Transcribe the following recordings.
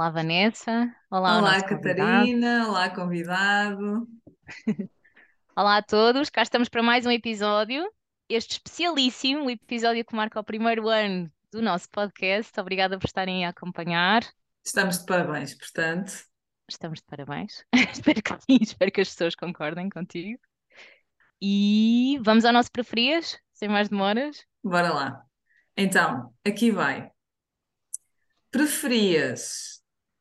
Olá, Vanessa. Olá, Olá. Catarina. Olá, convidado. Olá a todos. Cá estamos para mais um episódio. Este especialíssimo, episódio que marca o primeiro ano do nosso podcast. Obrigada por estarem a acompanhar. Estamos de parabéns, portanto. Estamos de parabéns. Espero que sim, espero que as pessoas concordem contigo. E vamos ao nosso preferias, sem mais demoras. Bora lá. Então, aqui vai. Preferias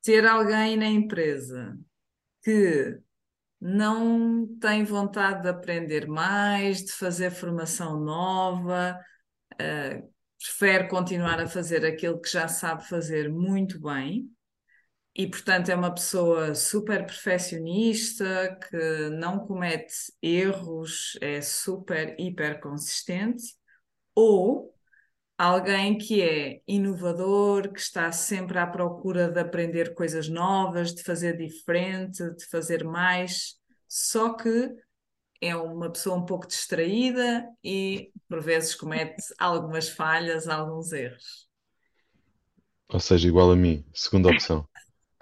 ter alguém na empresa que não tem vontade de aprender mais, de fazer formação nova, eh, prefere continuar a fazer aquilo que já sabe fazer muito bem e, portanto, é uma pessoa super perfeccionista, que não comete erros, é super, hiper consistente, ou alguém que é inovador, que está sempre à procura de aprender coisas novas, de fazer diferente, de fazer mais, só que é uma pessoa um pouco distraída e, por vezes, comete algumas falhas, alguns erros. Ou seja, igual a mim, segunda opção.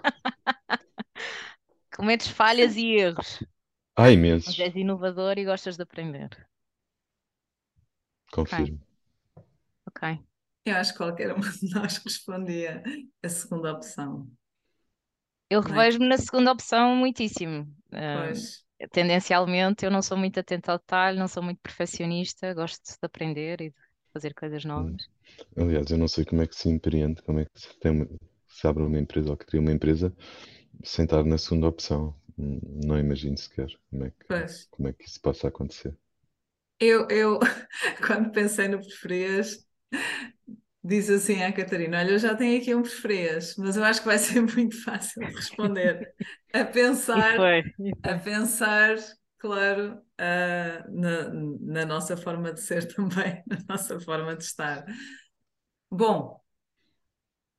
Cometes falhas e erros, Há mas imensos, és inovador e gostas de aprender. Confirmo. Ok. Eu acho que qualquer uma de nós respondia a segunda opção, Eu é? revejo-me na segunda opção muitíssimo. Pois, tendencialmente, eu não sou muito atenta ao detalhe, não sou muito perfeccionista, gosto de aprender e de fazer coisas Hum. novas. Aliás, eu não sei como é que se empreende, como é que se tem uma- se abre uma empresa ou cria uma empresa sem estar na segunda opção. Hum, Não imagino sequer como é que, pois. como é que isso possa acontecer. Eu, eu, quando pensei no preferias, disse assim à Catarina: Olha, eu já tenho aqui um preferias, mas eu acho que vai ser muito fácil de responder. A pensar, foi, e a foi. pensar, claro, ah, na, na nossa forma de ser também, na nossa forma de estar. Bom,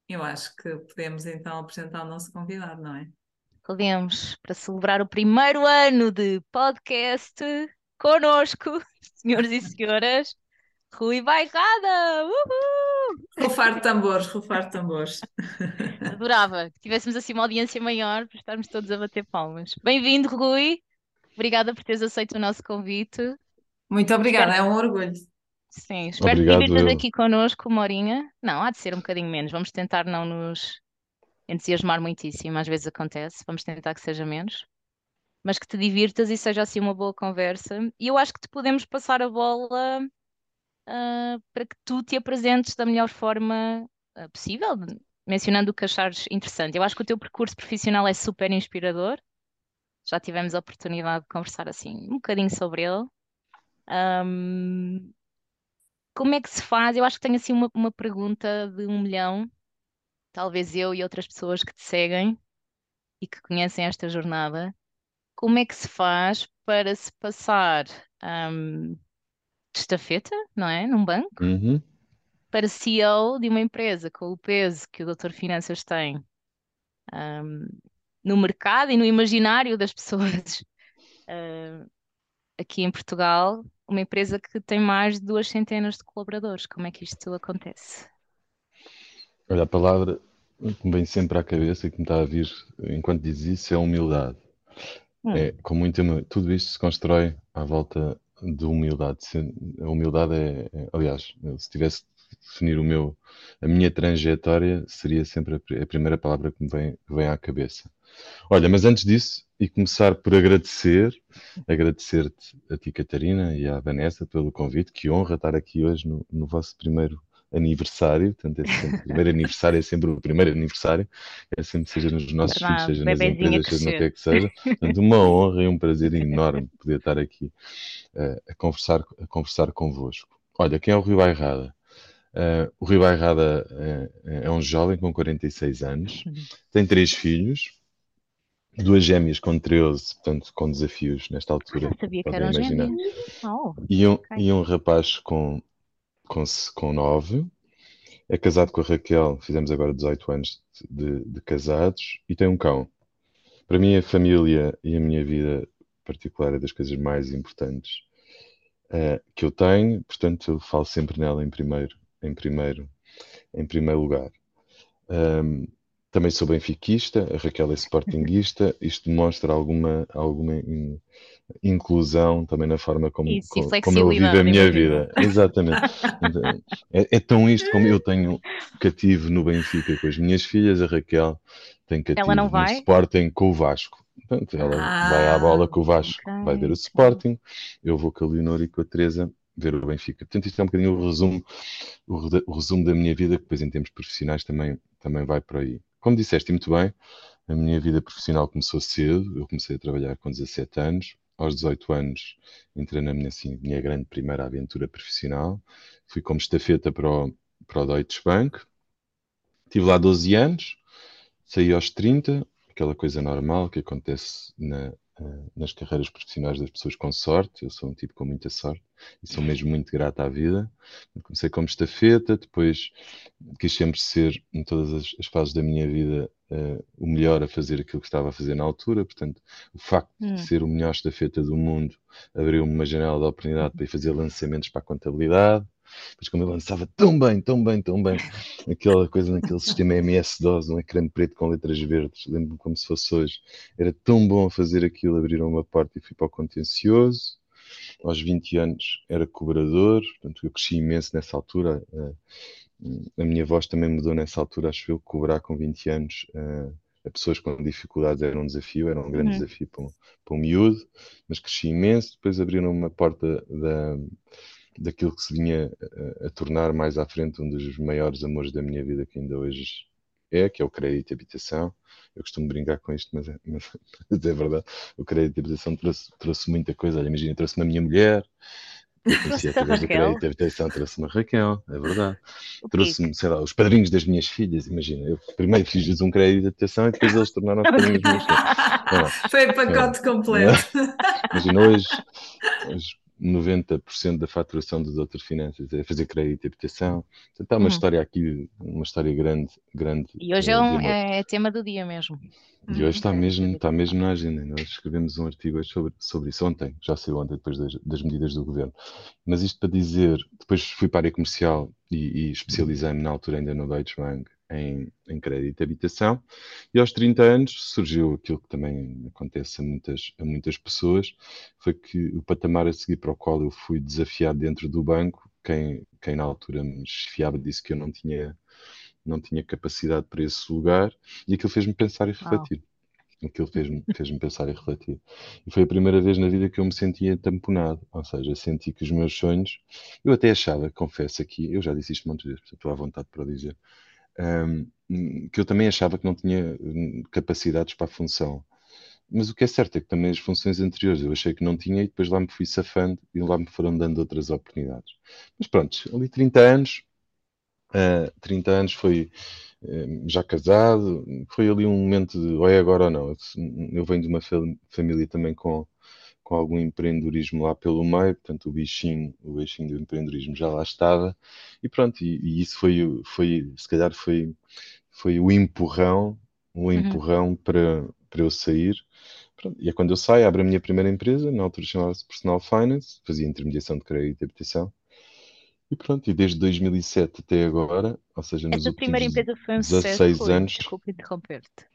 eu acho que podemos então apresentar o nosso convidado, não é? Podemos, para celebrar o primeiro ano de podcast, connosco, senhores e senhoras, Rui Bairrada! Uhul! Rufar tambores, rufar tambores. Adorava que tivéssemos assim uma audiência maior para estarmos todos a bater palmas. Bem-vindo, Rui. Obrigada por teres aceito o nosso convite. Muito Espero obrigada, que, é um orgulho. sim, espero que te Obrigado, divirtas eu. aqui connosco uma horinha. Não, há de ser um bocadinho menos. Vamos tentar não nos entusiasmar muitíssimo. Às vezes acontece. Vamos tentar que seja menos. Mas que te divirtas e seja assim uma boa conversa. E eu acho que te podemos passar a bola, ah, para que tu te apresentes da melhor forma, ah, possível, mencionando o que achares interessante. Eu acho que o teu percurso profissional é super inspirador. Já tivemos a oportunidade de conversar assim um bocadinho sobre ele. Ahm, como é que se faz? Eu acho que tenho assim uma, uma pergunta de um milhão, talvez eu e outras pessoas que te seguem e que conhecem esta jornada. Como é que se faz para se passar, ahm, de estafeta, não é? Num banco, Uhum. para CEO de uma empresa com o peso que o Doutor Finanças tem, ahm, no mercado e no imaginário das pessoas, ah, aqui em Portugal, uma empresa que tem mais de duas centenas de colaboradores. Como é que isto acontece? Olha, a palavra que me vem sempre à cabeça e que me está a vir enquanto diz isso é humildade. Hum, É, com muita, humi- tudo isto se constrói à volta de humildade. A humildade é, é- aliás, se tivesse de definir o meu, a minha trajetória, seria sempre a, pri- a primeira palavra que me vem, vem à cabeça. Olha, mas antes disso, e começar por agradecer, agradecer-te a ti, Catarina, e à Vanessa pelo convite. Que honra estar aqui hoje no, no vosso primeiro aniversário. Portanto, é sempre, o primeiro aniversário é sempre o primeiro aniversário, é sempre, seja nos nossos filhos, seja nas empresas, seja no que é que seja. Portanto, uma honra e um prazer enorme poder estar aqui eh, a conversar, a conversar convosco. Olha, quem é o Rui Bairrada? Eh, o Rui Bairrada eh, é um jovem com 46 anos, tem três filhos, duas gêmeas com 13, portanto, com desafios nesta altura, não sabia que eram imaginar, gêmeos. Oh, e um, ok. e um rapaz com, com, com 9, é casado com a Raquel, fizemos agora 18 anos de, de casados, e tem um cão. Para mim, a família e a minha vida particular é das coisas mais importantes eh, que eu tenho, portanto, eu falo sempre nela em primeiro, em primeiro, em primeiro lugar. Ahm, também sou benfiquista, a Raquel é sportinguista, isto demonstra alguma, alguma in- inclusão também na forma como, Isso, e co- como eu vivo a minha vida. Exatamente. Então, É, é tão isto como eu tenho cativo no Benfica com as minhas filhas, a Raquel tem cativo no vai? Sporting com o Vasco. Portanto, ela vai à bola Ah, com o Vasco, Ok, vai ver o. Sporting, eu vou com a Leonor e com a Teresa ver o Benfica. Portanto, isto é um bocadinho o resumo, o, o resumo da minha vida, que depois em termos profissionais também, também vai por aí. Como disseste muito bem, a minha vida profissional começou cedo, eu comecei a trabalhar com 17 anos, aos 18 anos entrei na minha, assim, minha grande primeira aventura profissional, fui como estafeta para o, para o Deutsche Bank, estive lá 12 anos, saí aos 30, aquela coisa normal que acontece na, eh, nas carreiras profissionais das pessoas com sorte. Eu sou um tipo com muita sorte e sou mesmo muito grato à vida. Comecei como estafeta, depois quis sempre ser, em todas as, as fases da minha vida, eh, o melhor a fazer aquilo que estava a fazer na altura. Portanto, o facto Hum. de ser o melhor estafeta do mundo abriu-me uma janela de oportunidade para ir fazer lançamentos para a contabilidade. Depois, como eu lançava tão bem, tão bem, tão bem, aquela coisa naquele sistema MS-DOS, um ecrã preto com letras verdes, lembro-me como se fosse hoje. Era tão bom fazer aquilo, abriram uma porta e fui para o contencioso. Aos 20 anos era cobrador, portanto eu cresci imenso nessa altura. A minha voz também mudou nessa altura, acho eu, cobrar com 20 anos a pessoas com dificuldades era um desafio, era um grande Uhum. desafio para um, para um miúdo, mas cresci imenso. Depois abriram uma porta da, daquilo que se vinha a, a tornar mais à frente um dos maiores amores da minha vida, que ainda hoje é, que é o crédito de habitação. Eu costumo brincar com isto, mas é, mas, é verdade. O crédito de habitação trouxe, trouxe muita coisa. Olha, imagina, trouxe-me a minha mulher, Trouxe através do crédito de habitação, trouxe-me a Raquel, é verdade. Trouxe-me, sei lá, os padrinhos das minhas filhas, imagina. Eu primeiro fiz-lhes um crédito de habitação e depois eles tornaram os padrinhos das minhas filhas. Foi pacote completo. Imagina, hoje, hoje 90% da faturação do Doutor Finanças é fazer crédito e habitação. Portanto, há uma Uhum. história aqui, uma história grande, grande E hoje é, um, amor. é tema do dia mesmo. E hoje está Ok. mesmo, está mesmo na agenda. Nós escrevemos um artigo sobre, sobre isso ontem, já saiu ontem, depois das, das medidas do governo. Mas isto para dizer, depois fui para a área comercial e, e especializei-me na altura ainda no Deutsche Bank em, em crédito e habitação. E aos 30 anos surgiu aquilo que também acontece a muitas, a muitas pessoas, foi que o patamar a seguir para o qual eu fui desafiado dentro do banco, quem, quem na altura me esfiava disse que eu não tinha, não tinha capacidade para esse lugar, e aquilo fez-me pensar e refletir. Aquilo fez-me fez pensar e refletir. E foi a primeira vez na vida que eu me sentia tamponado. Ou seja, senti que os meus sonhos. Eu até achava, confesso aqui, eu já disse isto muitas vezes, portanto, estou à vontade para dizer, hum, que eu também achava que não tinha hum, capacidades para a função. Mas o que é certo é que também as funções anteriores eu achei que não tinha e depois lá me fui safando e lá me foram dando outras oportunidades. Mas pronto, ali 30 anos, Uh, 30 anos foi uh, já casado, foi ali um momento de ou é agora ou não. Eu, eu venho de uma família também com, com algum empreendedorismo lá pelo meio, portanto o bichinho, o bichinho do empreendedorismo já lá estava, e pronto, e, e isso foi, foi, se calhar foi, foi o empurrão, o empurrão uhum. para, para eu sair. Pronto, e é quando eu saio, abro a minha primeira empresa, na altura chamava-se Personal Finance, fazia intermediação de crédito e habitação. E pronto, e desde 2007 até agora, ou seja, nos essa primeira últimos empresa foi um 16 sucesso, anos. Desculpe interromper-te.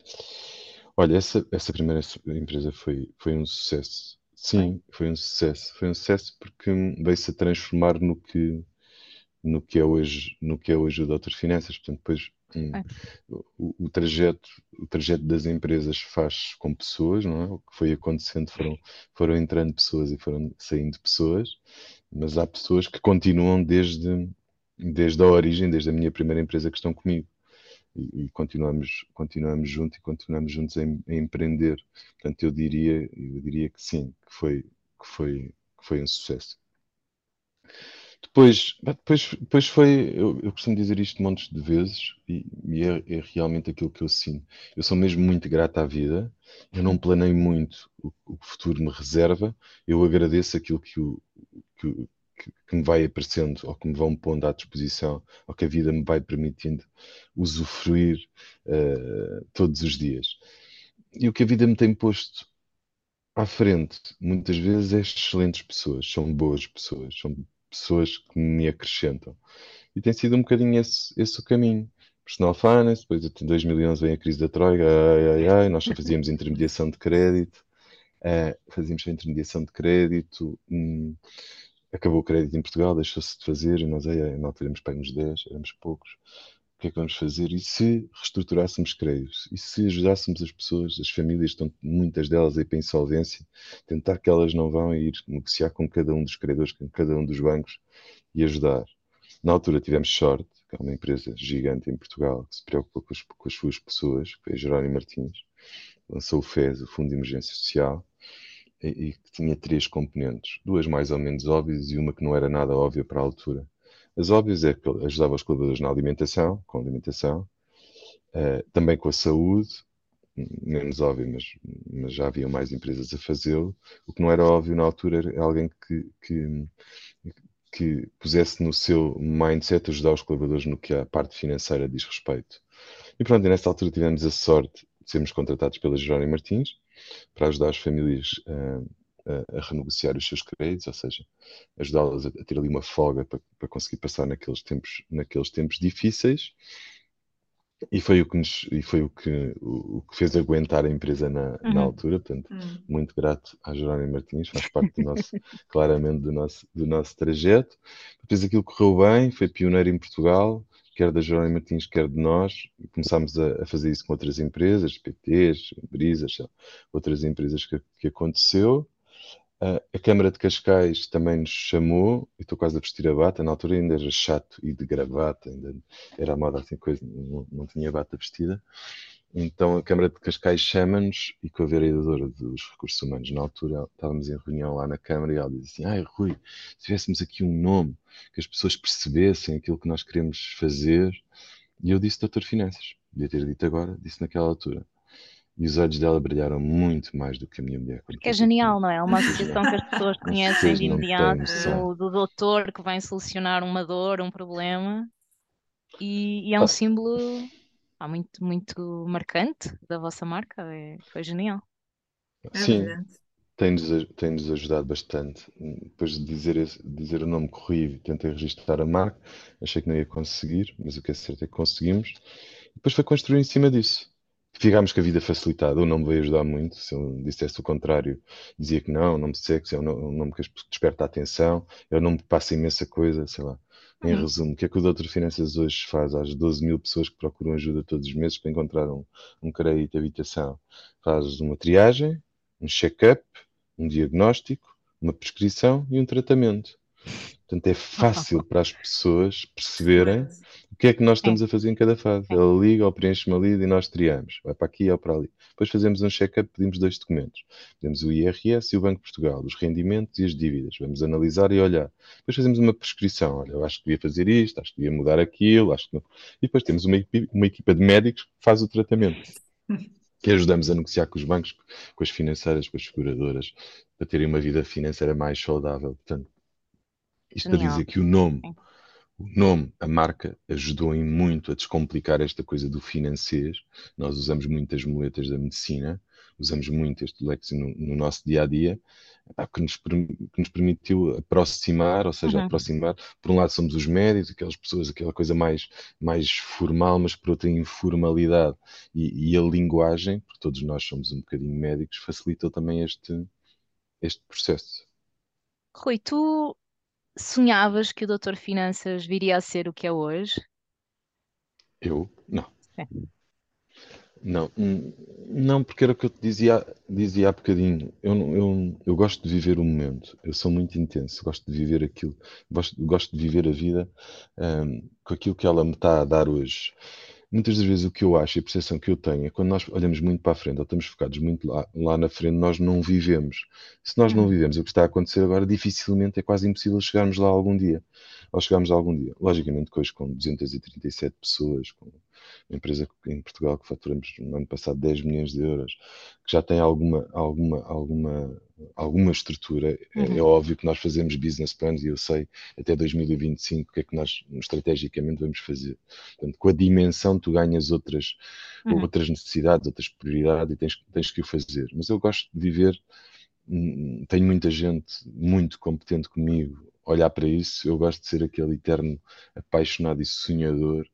Olha, essa, essa primeira empresa foi, foi um sucesso. Sim, foi um sucesso. Foi um sucesso porque veio-se a transformar no que, no que é hoje, no que é hoje o Doutor Finanças. Portanto, depois hum, o, o, trajeto, o trajeto das empresas faz com pessoas, não é? O que foi acontecendo foram, foram entrando pessoas e foram saindo pessoas mas há pessoas que continuam desde, desde a origem, desde a minha primeira empresa que estão comigo. E, e continuamos, continuamos juntos e continuamos juntos a, a, empreender. Portanto, eu diria, eu diria que sim, que foi, que foi, que foi um sucesso. Depois, depois, depois foi, eu, eu costumo dizer isto montes de vezes e, e é, é, realmente aquilo que eu sinto. Eu sou mesmo muito grato à vida, eu não planei muito o, o que o futuro me reserva, eu agradeço aquilo que o, que, que, me vai aparecendo ou que me vão pondo à disposição ou que a vida me vai permitindo usufruir uh, todos os dias. E o que a vida me tem posto à frente, muitas vezes, é excelentes pessoas, são boas pessoas, são pessoas que me acrescentam. E tem sido um bocadinho esse, esse o caminho. personal finance, depois em 2011 vem a crise da Troika, ai, ai, ai, nós só fazíamos intermediação de crédito, uh, fazíamos intermediação de crédito, hum, acabou o crédito em Portugal, deixou-se de fazer, e nós, ai, ai, não éramos para uns 10, éramos poucos, o que é que vamos fazer? E se reestruturássemos créditos? E se ajudássemos as pessoas, as famílias, estão muitas delas aí para insolvência, tentar que elas não vão ir negociar com cada um dos credores, com cada um dos bancos e ajudar? Na altura tivemos sorte, que é uma empresa gigante em Portugal que se preocupa com as, com as suas pessoas, que foi a Jerónimo Martins, lançou o FES, o Fundo de Emergência Social, e, que tinha três componentes, duas mais ou menos óbvias e uma que não era nada óbvia para a altura. As óbvias é que ajudava os colaboradores na alimentação, com alimentação, uh, também com a saúde, menos óbvio, mas, mas, já havia mais empresas a fazê-lo. O que não era óbvio na altura era alguém que, que, que pusesse no seu mindset ajudar os colaboradores no que a parte financeira diz respeito. E pronto, nessa altura tivemos a sorte sermos contratados pela Jerónimo Martins para ajudar as famílias uh, a, a, renegociar os seus créditos, ou seja, ajudá-las a, a, ter ali uma folga para, para conseguir passar naqueles tempos, naqueles tempos difíceis. E foi o que, nos, e foi o que, o, o que fez aguentar a empresa na, uhum. na altura, portanto, uhum. muito grato à Jerónimo Martins, faz parte do nosso, claramente do nosso, do nosso trajeto. Depois aquilo correu bem, foi pioneiro em Portugal, quer da Jerónimo Martins, quer de nós, começámos a, a, fazer isso com outras empresas, PTs, Brisas, outras empresas que, que aconteceu. Uh, a Câmara de Cascais também nos chamou, e estou quase a vestir a bata, na altura ainda era chato e de gravata, ainda era a moda assim, coisa, não, não tinha bata vestida. Então a Câmara de Cascais chama-nos e com a vereadora dos recursos humanos, na altura estávamos em reunião lá na Câmara e ela disse assim: Ai Rui, se tivéssemos aqui um nome que as pessoas percebessem aquilo que nós queremos fazer. E eu disse Doutor Finanças, devia ter dito agora, disse naquela altura. E os olhos dela brilharam muito mais do que a minha mulher. Porque é genial, não é? É uma associação que as pessoas conhecem de imediato, do, do, doutor que vem solucionar uma dor, um problema. E, e é um ah. símbolo ah, muito, muito marcante da vossa marca. É, foi genial. É Sim, tem-nos tem -nos ajudado bastante. Depois de dizer, esse, dizer o nome corrido, tentei registrar a marca. Achei que não ia conseguir, mas o que é certo é que conseguimos. Depois foi construir em cima disso ficámos com a vida facilitada. O nome veio ajudar muito. Se eu dissesse o contrário, dizia que não, o nome de sexo é um nome que desperta a atenção, é um nome que passa imensa coisa, sei lá. Em uhum. resumo, o que é que o Doutor Finanças hoje faz às 12 mil pessoas que procuram ajuda todos os meses para encontrar um, um crédito de habitação? Faz uma triagem, um check-up, um diagnóstico, uma prescrição e um tratamento. Portanto, é fácil para as pessoas perceberem o que é que nós estamos a fazer em cada fase. Ela liga ou preenche uma lida e nós triamos. Vai para aqui ou para ali. Depois fazemos um check-up, pedimos dois documentos. Pedimos o IRS e o Banco de Portugal, os rendimentos e as dívidas. Vamos analisar e olhar. Depois fazemos uma prescrição. Olha, eu acho que devia fazer isto, acho que devia mudar aquilo, acho que não. E depois temos uma, uma equipa de médicos que faz o tratamento. que ajudamos a negociar com os bancos, com as financeiras, com as seguradoras, para terem uma vida financeira mais saudável. Portanto, isto Genial. para dizer que o nome, o nome, a marca, ajudou em muito a descomplicar esta coisa do financeiro. Nós usamos muitas muletas da medicina, usamos muito este léxico no, no, nosso dia a dia, que nos, que nos permitiu aproximar, ou seja, uhum. aproximar. Por um lado, somos os médicos, aquelas pessoas, aquela coisa mais, mais formal, mas por outra, informalidade. E, e a linguagem, porque todos nós somos um bocadinho médicos, facilitou também este, este processo. Rui, tu sonhavas que o Doutor Finanças viria a ser o que é hoje? Eu? Não. É. Não, hum, não, porque era o que eu te dizia, dizia há bocadinho. Eu, eu, eu gosto de viver o momento. Eu sou muito intenso, gosto de viver aquilo, gosto, gosto de viver a vida um, com aquilo que ela me está a dar hoje muitas das vezes o que eu acho e a percepção que eu tenho é quando nós olhamos muito para a frente ou estamos focados muito lá, lá na frente, nós não vivemos. Se nós não uhum. vivemos o que está a acontecer agora, dificilmente é quase impossível chegarmos lá algum dia. Ou chegarmos lá algum dia. Logicamente, hoje com 237 pessoas, com uma empresa em Portugal que faturamos no ano passado 10 milhões de euros, que já tem alguma, alguma, alguma, alguma estrutura. É, uhum. É, é, óbvio que nós fazemos business plans e eu sei até 2025 o que é que nós estrategicamente vamos fazer. Portanto, com a dimensão tu ganhas outras, uhum. outras necessidades, outras prioridades e tens, tens que o fazer. Mas eu gosto de viver, tenho muita gente muito competente comigo olhar para isso, eu gosto de ser aquele eterno apaixonado e sonhador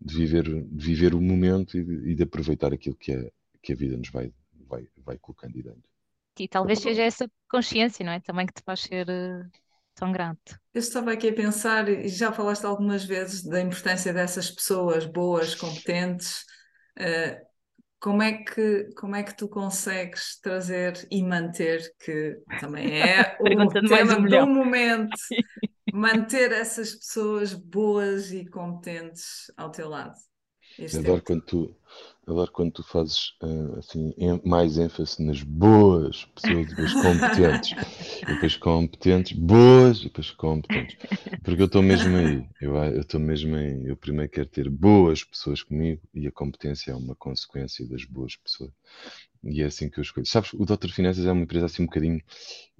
de viver, de viver o momento e de, e de aproveitar aquilo que, é, que a vida nos vai, vai, vai colocando dentro. E talvez seja essa consciência, não é? Também que te faz ser uh, tão grato. Eu estava aqui a pensar, e já falaste algumas vezes da importância dessas pessoas boas, competentes. Uh, como é que, como é que tu consegues trazer e manter, que também é o tema um do momento, manter essas pessoas boas e competentes ao teu lado? Este adoro, é quando tu, adoro quando tu fazes uh, assim, mais ênfase nas boas pessoas, depois competentes. e depois competentes, boas e depois competentes. Porque eu estou mesmo aí. Eu estou mesmo aí. Eu primeiro quero ter boas pessoas comigo e a competência é uma consequência das boas pessoas. E é assim que eu escolho. Sabes, o Doutor Finanças é uma empresa assim um bocadinho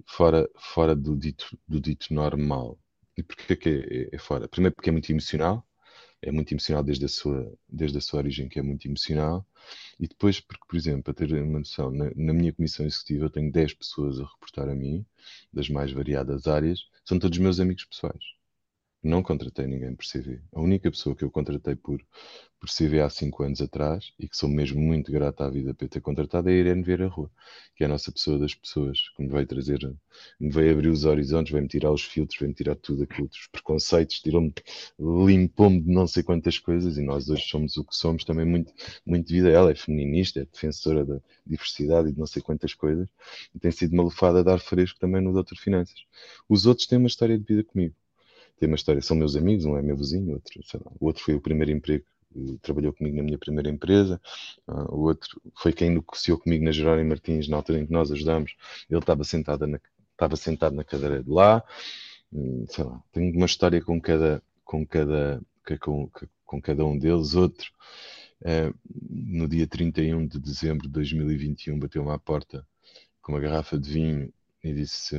fora, fora do, dito, do dito normal. E porquê é que é, é fora? Primeiro porque é muito emocional é muito emocional desde a sua, desde a sua origem, que é muito emocional. E depois, porque, por exemplo, para ter uma noção, na, na, minha comissão executiva eu tenho 10 pessoas a reportar a mim, das mais variadas áreas, são todos meus amigos pessoais. Não contratei ninguém por CV. A única pessoa que eu contratei por, por CV há 5 anos atrás e que sou mesmo muito grato à vida por ter contratado é a Irene Vieira Rua, que é a nossa pessoa das pessoas, que me veio trazer, me veio abrir os horizontes, veio-me tirar os filtros, veio-me tirar tudo aquilo, os preconceitos, tirou-me, limpou-me de não sei quantas coisas e nós hoje somos o que somos também muito, muito devido a ela. É feminista, é defensora da diversidade e de não sei quantas coisas e tem sido uma lufada a dar fresco também no Doutor Finanças. Os outros têm uma história de vida comigo tem uma história, são meus amigos, um é meu vizinho, outro, sei lá, outro foi o primeiro emprego, trabalhou comigo na minha primeira empresa, uh, o outro foi quem negociou comigo na Jerónimo Martins, na altura em que nós ajudamos, ele estava sentado na, estava sentado na cadeira de lá, hum, sei lá, tenho uma história com cada, com cada, com, com cada um deles, outro, uh, no dia 31 de dezembro de 2021 bateu-me à porta com uma garrafa de vinho e disse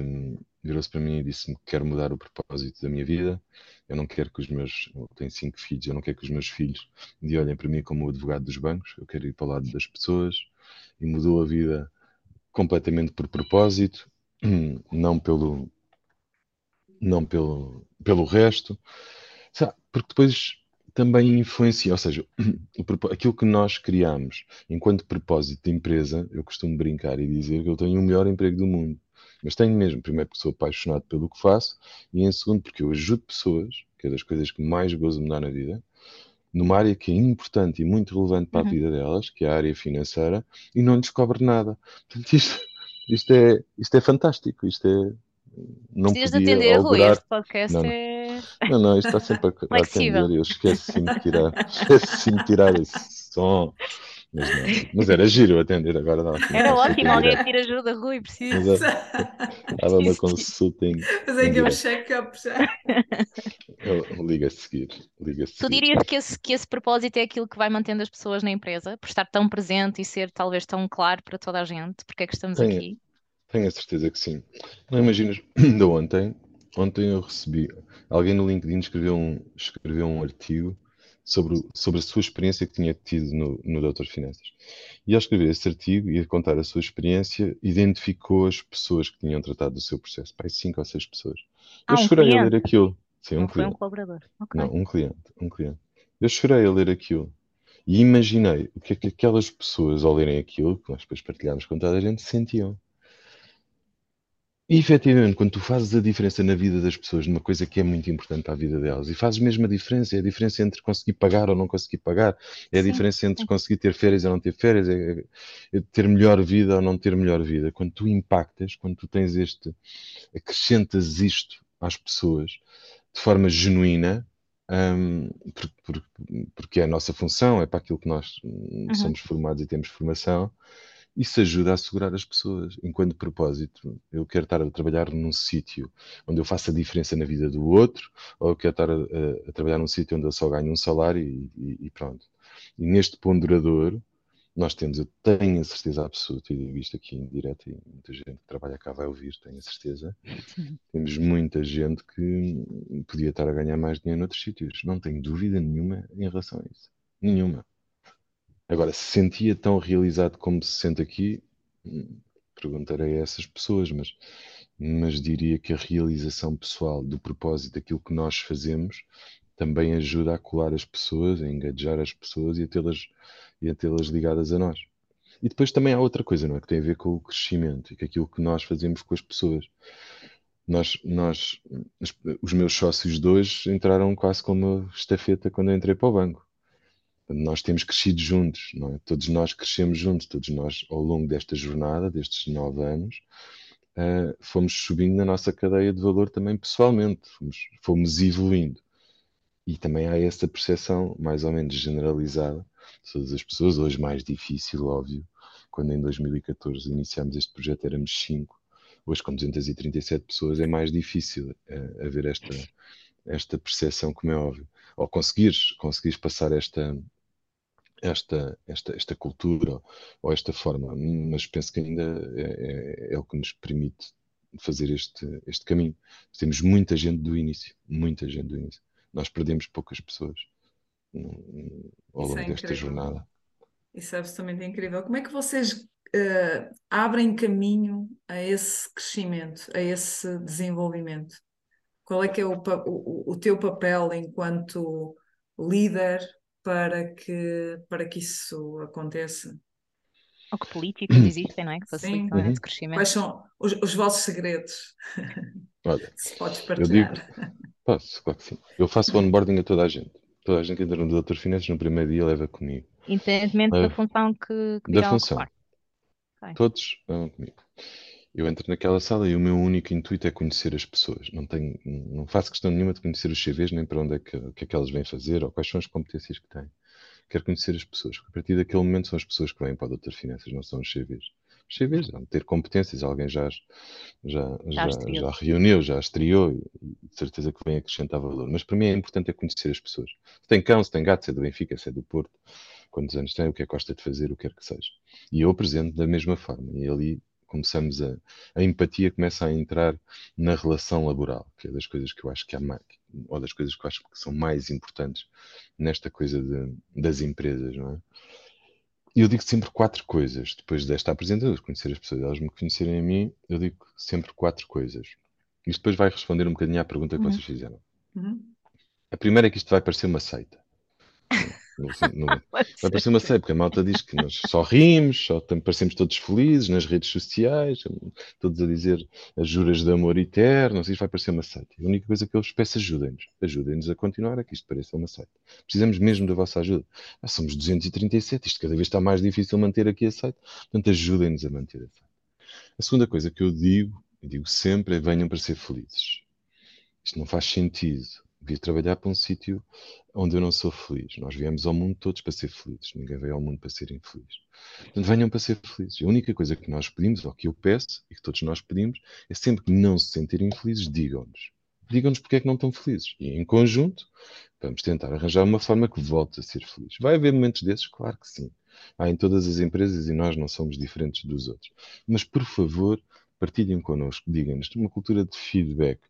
virou-se para mim e disse-me que quero mudar o propósito da minha vida. Eu não quero que os meus. Eu tenho cinco filhos, eu não quero que os meus filhos me olhem para mim como o advogado dos bancos. Eu quero ir para o lado das pessoas. E mudou a vida completamente por propósito, não pelo. Não pelo, pelo resto. Porque depois também influencia, ou seja, aquilo que nós criamos enquanto propósito de empresa, eu costumo brincar e dizer que eu tenho o melhor emprego do mundo. Mas tenho mesmo, primeiro porque sou apaixonado pelo que faço e em segundo porque eu ajudo pessoas, que é das coisas que mais gozo me dá na vida, numa área que é importante e muito relevante para uhum. a vida delas, que é a área financeira, e não descobre nada. Portanto, isto, isto, é, isto é fantástico, isto é... Não Precisas podia atender, augurar... Rui, este podcast não, é... Não, não, isto está sempre a, a atender, eu esqueço-me de tirar, esqueço de tirar esse som. Mas, não, mas era giro atender agora. Não, era ótimo, alguém pedir ajuda, Rui, preciso. Estava uma consulting. Mas é que um check-up já. Liga a seguir. Liga a seguir. Tu dirias que esse, que esse propósito é aquilo que vai mantendo as pessoas na empresa, por estar tão presente e ser talvez tão claro para toda a gente? Porque é que estamos tenho, aqui? Tenho a certeza que sim. Não imaginas, de ontem, ontem eu recebi, alguém no LinkedIn escreveu um, escreveu um artigo sobre, sobre a sua experiência que tinha tido no, no Doutor Finanças. E ao escrever esse artigo e a contar a sua experiência, identificou as pessoas que tinham tratado do seu processo. Pai, cinco ou seis pessoas. Ah, eu um chorei cliente. a ler aquilo. Sim, um Não cliente. um colaborador. Okay. Não, um cliente, um cliente. Eu chorei a ler aquilo. E imaginei o que é que aquelas pessoas, ao lerem aquilo, que nós depois partilhámos com toda a gente, sentiam. E efetivamente, quando tu fazes a diferença na vida das pessoas, numa coisa que é muito importante para a vida delas, e fazes mesmo a diferença, é a diferença entre conseguir pagar ou não conseguir pagar, é a Sim, diferença entre conseguir ter férias ou não ter férias, é, é ter melhor vida ou não ter melhor vida. Quando tu impactas, quando tu tens este, acrescentas isto às pessoas de forma genuína, hum, por- por- porque é a nossa função, é para aquilo que nós hum, Uhum. somos formados e temos formação, isso ajuda a segurar as pessoas. Enquanto propósito, eu quero estar a trabalhar num sítio onde eu faça a diferença na vida do outro, ou eu quero estar a, a- a trabalhar num sítio onde eu só ganho um salário e, e- e pronto. E neste ponderador, nós temos, eu tenho a certeza absoluta, e digo isto aqui em direto, e muita gente que trabalha cá vai ouvir, tenho a certeza, Sim. temos muita gente que podia estar a ganhar mais dinheiro noutros sítios. Não tenho dúvida nenhuma em relação a isso. Nenhuma. Agora, se sentia tão realizado como se sente aqui, hum, perguntarei a essas pessoas, mas, mas diria que a realização pessoal do propósito daquilo que nós fazemos também ajuda a colar as pessoas, a engajar as pessoas e a tê-las e a tê-las ligadas a nós. E depois também há outra coisa, não é? Que tem a ver com o crescimento e com aquilo que nós fazemos com as pessoas. Nós, nós, os meus sócios de hoje entraram quase como estafeta quando eu entrei para o banco. Nós temos crescido juntos, é? Todos nós crescemos juntos, todos nós, ao longo desta jornada, destes nove anos, uh, fomos subindo na nossa cadeia de valor também pessoalmente, fomos, fomos evoluindo. E também há essa percepção mais ou menos generalizada de todas as pessoas, hoje mais difícil, óbvio, quando em 2014 iniciámos este projeto éramos 5, hoje com 237 pessoas é mais difícil uh, haver esta, esta percepção, como é óbvio. Ou conseguires, conseguires passar esta, esta, esta, esta cultura ou esta forma, mas penso que ainda é, é, é o que nos permite fazer este, este caminho. Temos muita gente do início, muita gente do início. Nós perdemos poucas pessoas ao longo é desta jornada. Isso é absolutamente incrível. Como é que vocês uh, abrem caminho a esse crescimento, a esse desenvolvimento? Qual é que é o, o, o teu papel enquanto líder para que, para que isso aconteça? Ou que políticas existem, não é? Que facilitam esse crescimento. Quais são os, os vossos segredos? Olha, Se podes partilhar. Digo, posso, claro que sim. Eu faço onboarding a toda a gente. Toda a gente que entra no Doutor Finanças no primeiro dia leva comigo. Independentemente leva, da função que, que Da função. Okay. Todos levam comigo. Eu entro naquela sala e o meu único intuito é conhecer as pessoas. Não, tenho, não faço questão nenhuma de conhecer os CVs, nem para onde é que, que, é que elas vêm fazer ou quais são as competências que têm. Quero conhecer as pessoas. A partir daquele momento são as pessoas que vêm para o Doutor Finanças, não são os CVs. Os CVs, não, ter competências, alguém já, já, já, já, já reuniu, já estreou e, e de certeza que vem acrescentar valor. Mas para mim é importante é conhecer as pessoas. Se tem cão, se tem gato, se é do Benfica, se é do Porto, quantos anos tem, o que é que gosta de fazer, o que quer que seja. E eu apresento da mesma forma. E ali começamos a, a empatia começa a entrar na relação laboral, que é das coisas que eu acho que há mais, ou das coisas que eu acho que são mais importantes nesta coisa de, das empresas, não é? E eu digo sempre quatro coisas depois desta apresentação, conhecer as pessoas, elas me conhecerem a mim, eu digo sempre quatro coisas. Isto depois vai responder um bocadinho à pergunta que uhum. vocês fizeram. Uhum. A primeira é que isto vai parecer uma seita. No, no, vai parecer uma série, porque a malta diz que nós só rimos, só parecemos todos felizes nas redes sociais, todos a dizer as juras de amor eterno, isto vai parecer uma seita. A única coisa que eu vos peço, ajudem-nos. Ajudem-nos a continuar a que isto pareça uma seita. Precisamos mesmo da vossa ajuda. Ah, somos 237, isto cada vez está mais difícil manter aqui a seita, portanto ajudem-nos a manter a seita. A segunda coisa que eu digo, e digo sempre, é venham para ser felizes. Isto não faz sentido vir trabalhar para um sítio onde eu não sou feliz. Nós viemos ao mundo todos para ser felizes. Ninguém veio ao mundo para ser infeliz. Portanto, venham para ser felizes. A única coisa que nós pedimos, ou que eu peço, e que todos nós pedimos, é sempre que não se sentirem felizes, digam-nos. Digam-nos porque é que não estão felizes. E em conjunto, vamos tentar arranjar uma forma que volte a ser feliz. Vai haver momentos desses? Claro que sim. Há em todas as empresas e nós não somos diferentes dos outros. Mas, por favor, partilhem connosco, digam-nos. Uma cultura de feedback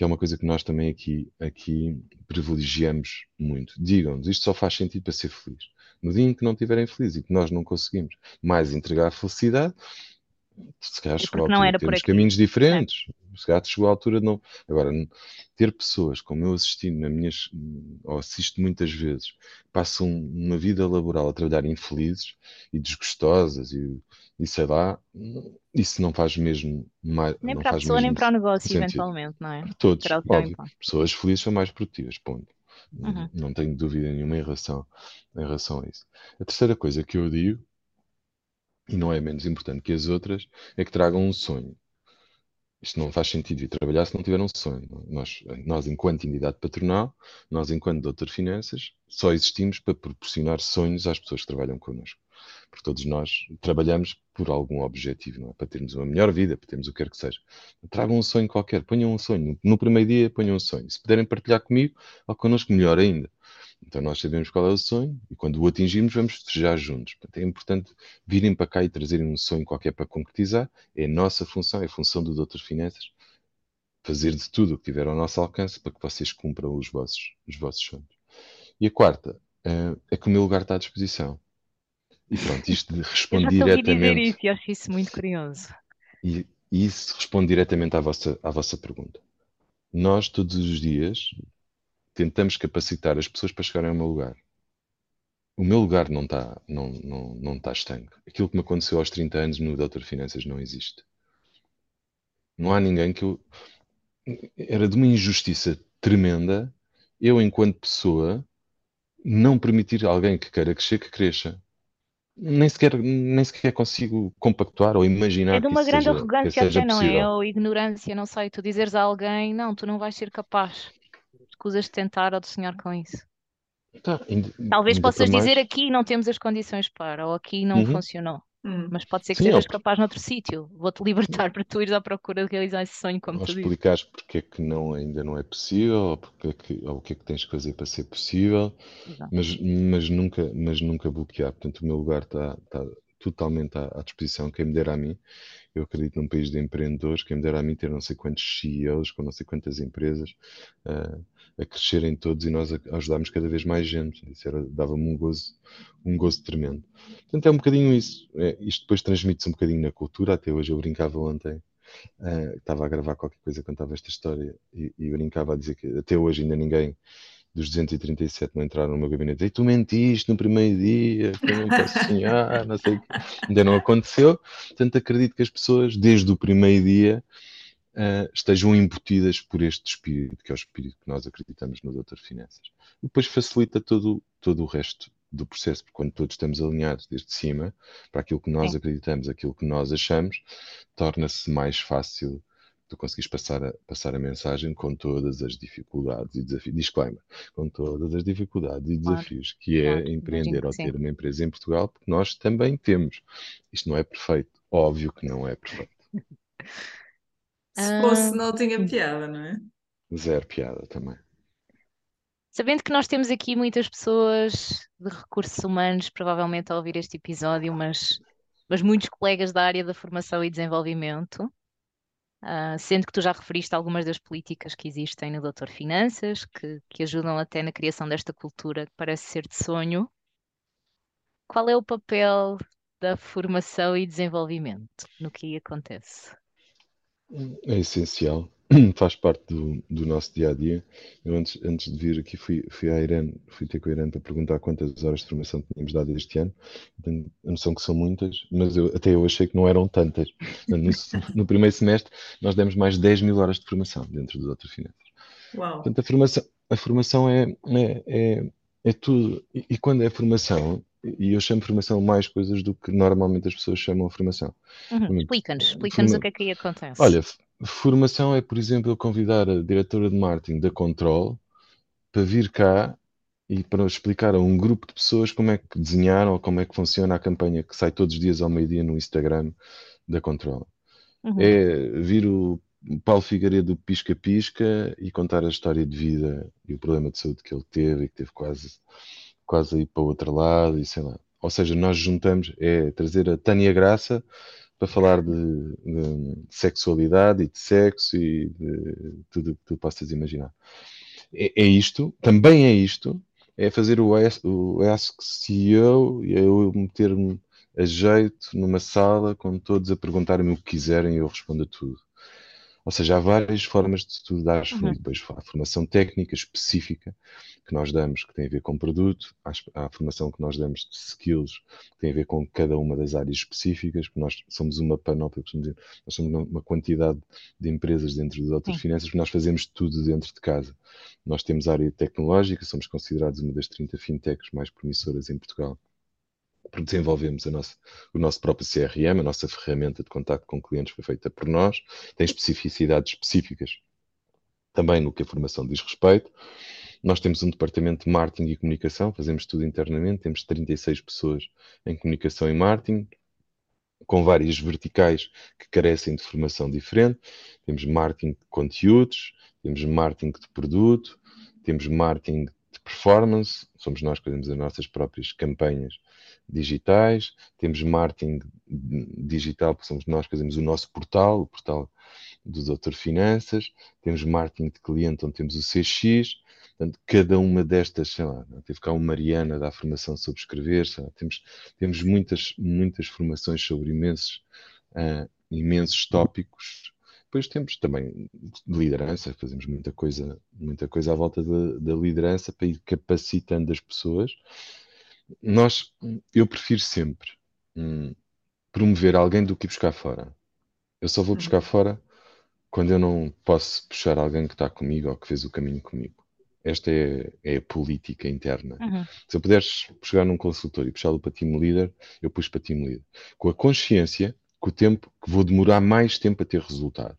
que é uma coisa que nós também aqui, aqui privilegiamos muito. Digam-nos, isto só faz sentido para ser feliz. No dia em que não estiverem felizes e que nós não conseguimos mais entregar felicidade, se calhar chegou a altura de termos caminhos diferentes. É. Se calhar chegou a altura de não. Agora, ter pessoas como eu assisti na minhas, ou assisto muitas vezes, passam uma vida laboral a trabalhar infelizes e desgostosas e, e sei lá, isso não faz mesmo mais. Nem para a pessoa, nem para o negócio, sentido. eventualmente, não é? Para todos, óbvio. Pessoas felizes são mais produtivas, ponto. Uhum. Não tenho dúvida nenhuma em relação, em relação a isso. A terceira coisa que eu digo e não é menos importante que as outras, é que tragam um sonho. Isto não faz sentido ir trabalhar se não tiver um sonho. Nós, nós enquanto entidade patronal, nós, enquanto doutor finanças, só existimos para proporcionar sonhos às pessoas que trabalham connosco. Porque todos nós trabalhamos por algum objetivo, não é? Para termos uma melhor vida, para termos o que quer que seja. Tragam um sonho qualquer, ponham um sonho. No primeiro dia, ponham um sonho. Se puderem partilhar comigo ou connosco, melhor ainda. Então nós sabemos qual é o sonho e quando o atingirmos vamos festejar juntos. Portanto, é importante virem para cá e trazerem um sonho qualquer para concretizar. É a nossa função, é a função do Doutor Finanças, fazer de tudo o que tiver ao nosso alcance para que vocês cumpram os vossos, os vossos sonhos. E a quarta uh, é que o meu lugar está à disposição. E pronto, isto responde Eu já diretamente. Dizer isso, e acho isso muito curioso. E, e isso responde diretamente à vossa, à vossa pergunta. Nós, todos os dias, tentamos capacitar as pessoas para chegarem ao meu lugar. O meu lugar não está não, não, não tá estanque. Aquilo que me aconteceu aos 30 anos no Doutor Finanças não existe. Não há ninguém que eu. Era de uma injustiça tremenda eu, enquanto pessoa, não permitir a alguém que queira crescer que cresça. Nem sequer, nem sequer consigo compactuar ou imaginar É de uma grande seja, arrogância até, não é? Ou ignorância, não sei. Tu dizeres a alguém, não, tu não vais ser capaz. Escusas de tentar ou de sonhar com isso. Tá, ainda, Talvez ainda possas dizer mais. aqui não temos as condições para, ou aqui não Uhum. funcionou. Hum. Mas pode ser que Sim, sejas capaz noutro sítio. Vou-te libertar para tu ires à procura de realizar esse sonho, como ou tu dizes. explicares porque é que não, ainda não é possível, ou, porque é que, ou o que é que tens que fazer para ser possível, Exato. mas, mas, nunca, mas nunca bloquear. Portanto, o meu lugar está, está totalmente à, à disposição. Quem me dera a mim, eu acredito num país de empreendedores, quem me dera a mim ter não sei quantos CEOs, com não sei quantas empresas, ah, a crescerem todos e nós a, a ajudarmos cada vez mais gente. Isso dava-me um gozo, um gozo tremendo. Portanto, é um bocadinho isso. É, isto depois transmite-se um bocadinho na cultura. Até hoje eu brincava ontem, ah, estava a gravar qualquer coisa, contava esta história e, e brincava a dizer que até hoje ainda ninguém dos 237 não entraram no meu gabinete. E tu mentiste no primeiro dia, que eu não posso sonhar, não sei o quê. Ainda não aconteceu. Portanto, acredito que as pessoas, desde o primeiro dia, ah, estejam embutidas por este espírito, que é o espírito que nós acreditamos no Doutor Finanças. E depois facilita todo, todo o resto do processo, porque quando todos estamos alinhados desde cima para aquilo que nós Sim. acreditamos, aquilo que nós achamos, torna-se mais fácil tu conseguires passar a, passar a mensagem com todas as dificuldades e desafios, disclaimer, com todas as dificuldades e Claro, desafios que é claro. Imagino empreender que ou sim. ter uma empresa em Portugal, porque nós também temos. Isto não é perfeito, óbvio que não é perfeito. Se fosse, Ah, não tinha piada, não é? Zero piada também. sabendo que nós temos aqui muitas pessoas de recursos humanos, provavelmente a ouvir este episódio, mas, mas muitos colegas da área da formação e desenvolvimento, ah, sendo que tu já referiste algumas das políticas que existem no Doutor Finanças, que, que ajudam até na criação desta cultura que parece ser de sonho, qual é o papel da formação e desenvolvimento no que acontece? É essencial, faz parte do, do nosso dia a dia. Eu antes, antes de vir aqui fui, fui à Irene, fui ter com a Irene para perguntar quantas horas de formação tínhamos dado este ano. Tenho a noção que são muitas, mas eu, até eu achei que não eram tantas. No, no primeiro semestre nós demos mais de 10 mil horas de formação dentro do Doutor Finanças. Uau. Portanto, a formação, a formação é, é, é, é tudo. E, e quando é formação, e eu chamo formação mais coisas do que normalmente as pessoas chamam formação. Uhum, Explica-nos, explica-nos o forma- que é que aí acontece. Olha, formação é, por exemplo, eu convidar a diretora de marketing da Control para vir cá e para explicar a um grupo de pessoas como é que desenharam ou como é que funciona a campanha que sai todos os dias ao meio-dia no Instagram da Control. Uhum, É vir o Paulo Figueiredo pisca-pisca e contar a história de vida e o problema de saúde que ele teve e que teve quase, quase a ir para o outro lado e sei lá. Ou seja, nós juntamos, é trazer a Tânia Graça para falar de, de sexualidade e de sexo e de tudo que tu possas imaginar. É, é isto, também é isto, é fazer o o Ask CEO e eu meter-me a jeito numa sala com todos a perguntarem-me o que quiserem e eu respondo a tudo. Ou seja, há várias formas de tu dares uhum, depois há a formação técnica específica que nós damos que tem a ver com produto, há as- a formação que nós damos de skills que tem a ver com cada uma das áreas específicas, porque nós somos uma panóplia, dizer, nós somos uma quantidade de empresas dentro das outras finanças, porque nós fazemos tudo dentro de casa. Nós temos a área tecnológica, somos considerados uma das 30 fintechs mais promissoras em Portugal desenvolvemos a nossa- o nosso próprio CRM, a nossa ferramenta de contato com clientes foi feita por nós, tem especificidades específicas também no que a formação diz respeito. Nós temos um departamento de marketing e comunicação, fazemos tudo internamente, temos 36 pessoas em comunicação e marketing, com várias verticais que carecem de formação diferente. Temos marketing de conteúdos, temos marketing de produto, temos marketing performance, somos nós que fazemos as nossas próprias campanhas digitais, temos marketing digital, somos nós que fazemos o nosso portal, o portal do Doutor Finanças, temos marketing de cliente, onde temos o CX, portanto, cada uma destas, sei lá, teve cá uma Mariana da formação sobre escrever, lá, temos, temos muitas, muitas formações sobre imensos, ah, imensos tópicos depois temos também liderança, fazemos muita coisa, muita coisa à volta da, da liderança para ir capacitando as pessoas. Nós, eu prefiro sempre hum, promover alguém do que buscar fora. Eu só vou buscar uhum. fora quando eu não posso puxar alguém que está comigo ou que fez o caminho comigo. Esta é, é a política interna. Uhum. Se eu puderes chegar num consultor e puxá-lo para team leader, eu puxo para team leader. Com a consciência o tempo, que vou demorar mais tempo a ter resultado.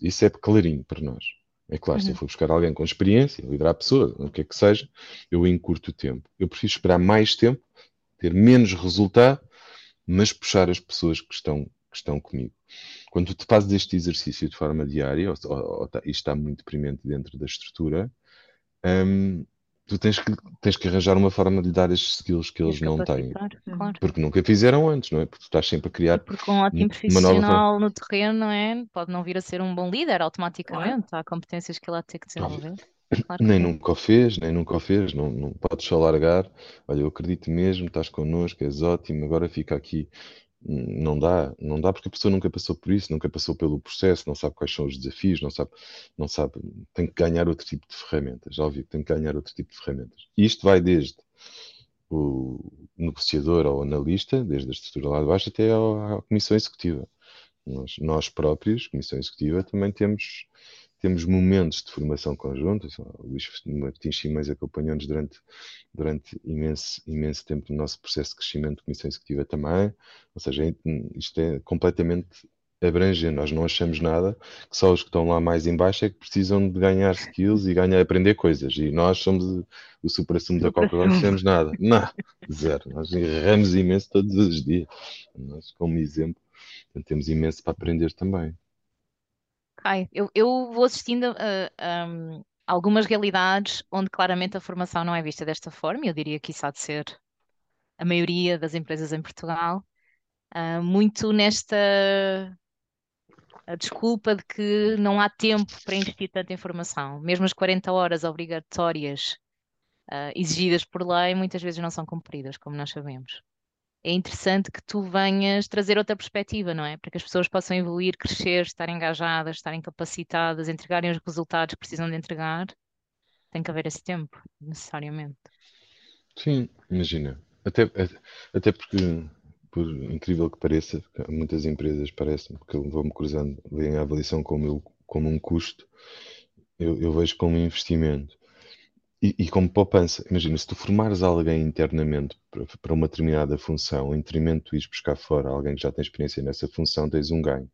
Isso é clarinho para nós. É claro, uhum. se eu for buscar alguém com experiência, liderar a pessoa, o que é que seja, eu encurto o tempo. Eu prefiro esperar mais tempo, ter menos resultado, mas puxar as pessoas que estão, que estão comigo. Quando tu fazes este exercício de forma diária, ou, ou, ou tá, isto está muito deprimente dentro da estrutura, hum, tu tens que, tens que arranjar uma forma de lhe dar estes skills que eles não têm. Claro. Porque nunca fizeram antes, não é? Porque tu estás sempre a criar. Porque um ótimo profissional no terreno, não é? Pode não vir a ser um bom líder automaticamente. Claro. Há competências que ele há de ter que desenvolver. Claro nem nunca o fez, nem nunca o fez, não, não podes só largar. Olha, eu acredito mesmo, estás connosco, és ótimo, agora fica aqui não dá, não dá porque a pessoa nunca passou por isso, nunca passou pelo processo, não sabe quais são os desafios, não sabe, não sabe, tem que ganhar outro tipo de ferramentas, já ouvi que tem que ganhar outro tipo de ferramentas. E isto vai desde o negociador ou analista, desde a estrutura lá de baixo até à comissão executiva. Nós, nós próprios, comissão executiva, também temos temos momentos de formação conjunta. O Luís Martins Simões acompanhou-nos durante, durante imenso, imenso tempo no nosso processo de crescimento de comissão executiva também. Ou seja, isto é completamente abrangente. Nós não achamos nada que só os que estão lá mais embaixo é que precisam de ganhar skills e ganhar, aprender coisas. E nós somos o supra-sumo da Coca-Cola, não temos nada. Não, zero. Nós erramos imenso todos os dias. Nós, como exemplo, temos imenso para aprender também. Ai, eu, eu vou assistindo a, um, algumas realidades onde claramente a formação não é vista desta forma, e eu diria que isso há de ser a maioria das empresas em Portugal, uh, muito nesta a desculpa de que não há tempo para investir tanta informação. Mesmo as 40 horas obrigatórias uh, exigidas por lei, muitas vezes não são cumpridas, como nós sabemos é interessante que tu venhas trazer outra perspectiva, não é? Para que as pessoas possam evoluir, crescer, estar engajadas, estarem capacitadas, entregarem os resultados que precisam de entregar. Tem que haver esse tempo, necessariamente. Sim, imagina. Até, até porque, por incrível que pareça, muitas empresas parecem, porque eu vou-me cruzando, veem a avaliação como, como um custo, eu, eu vejo como um investimento. E, como poupança, imagina, se tu formares alguém internamente para, uma determinada função, em detrimento de tu ires buscar fora alguém que já tem experiência nessa função, tens um ganho.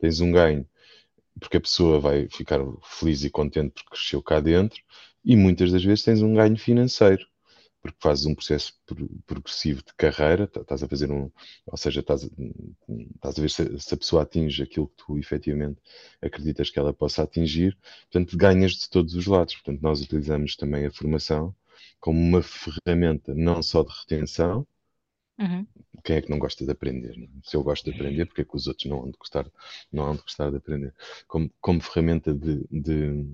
Tens um ganho porque a pessoa vai ficar feliz e contente porque cresceu cá dentro, e muitas das vezes tens um ganho financeiro porque fazes um processo progressivo de carreira, tá, estás a fazer um, ou seja, estás, estás a ver se, se, a pessoa atinge aquilo que tu efetivamente acreditas que ela possa atingir, portanto ganhas de todos os lados. Portanto, nós utilizamos também a formação como uma ferramenta não só de retenção, uhum. quem é que não gosta de aprender? Não? É? Se eu gosto de aprender, porque é que os outros não hão de gostar, não hão de gostar de aprender? Como, como ferramenta de, de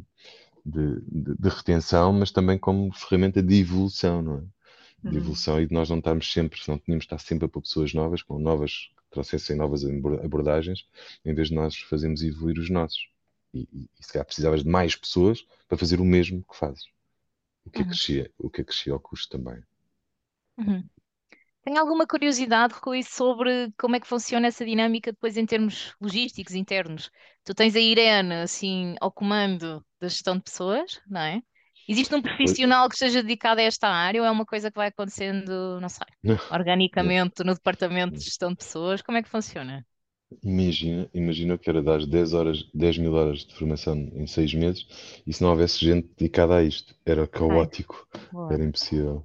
de, de, de, retenção, mas também como ferramenta de evolução, não é? De uhum. evolução e de nós não estarmos sempre, se não tínhamos de estar sempre para pessoas novas, com novas, que trouxessem novas abordagens, em vez de nós fazermos evoluir os nossos. E, e, e se calhar precisavas de mais pessoas para fazer o mesmo que fazes. O que uhum. acrescia, o que acrescia ao custo também. Uhum. Tenho alguma curiosidade, Rui, sobre como é que funciona essa dinâmica depois em termos logísticos internos. Tu tens a Irene, assim, ao comando da gestão de pessoas, não é? Existe um profissional que esteja dedicado a esta área ou é uma coisa que vai acontecendo, não sei, organicamente no departamento de gestão de pessoas? Como é que funciona? Imagina, imagina que era dar 10 horas, 10 mil horas de formação em 6 meses e se não houvesse gente dedicada a isto, era caótico, era impossível.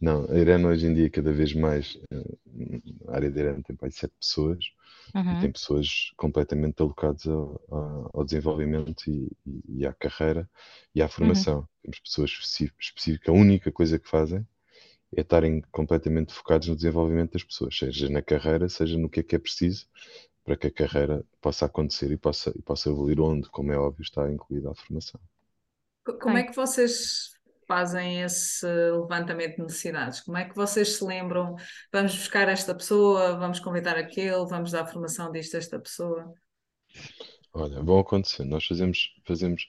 Não, a Irene hoje em dia cada vez mais, eh, a área da Irene tem mais sete pessoas uhum. e tem pessoas completamente alocadas ao, ao desenvolvimento e, e, à carreira e à formação. Uhum. Temos pessoas específicas, a única coisa que fazem é estarem completamente focados no desenvolvimento das pessoas, seja na carreira, seja no que é que é preciso para que a carreira possa acontecer e possa, e possa evoluir onde, como é óbvio, está incluída a formação. Como é que vocês fazem esse levantamento de necessidades? Como é que vocês se lembram? Vamos buscar esta pessoa, vamos convidar aquele, vamos dar formação disto a esta pessoa? Olha, vão acontecer. Nós fazemos, fazemos,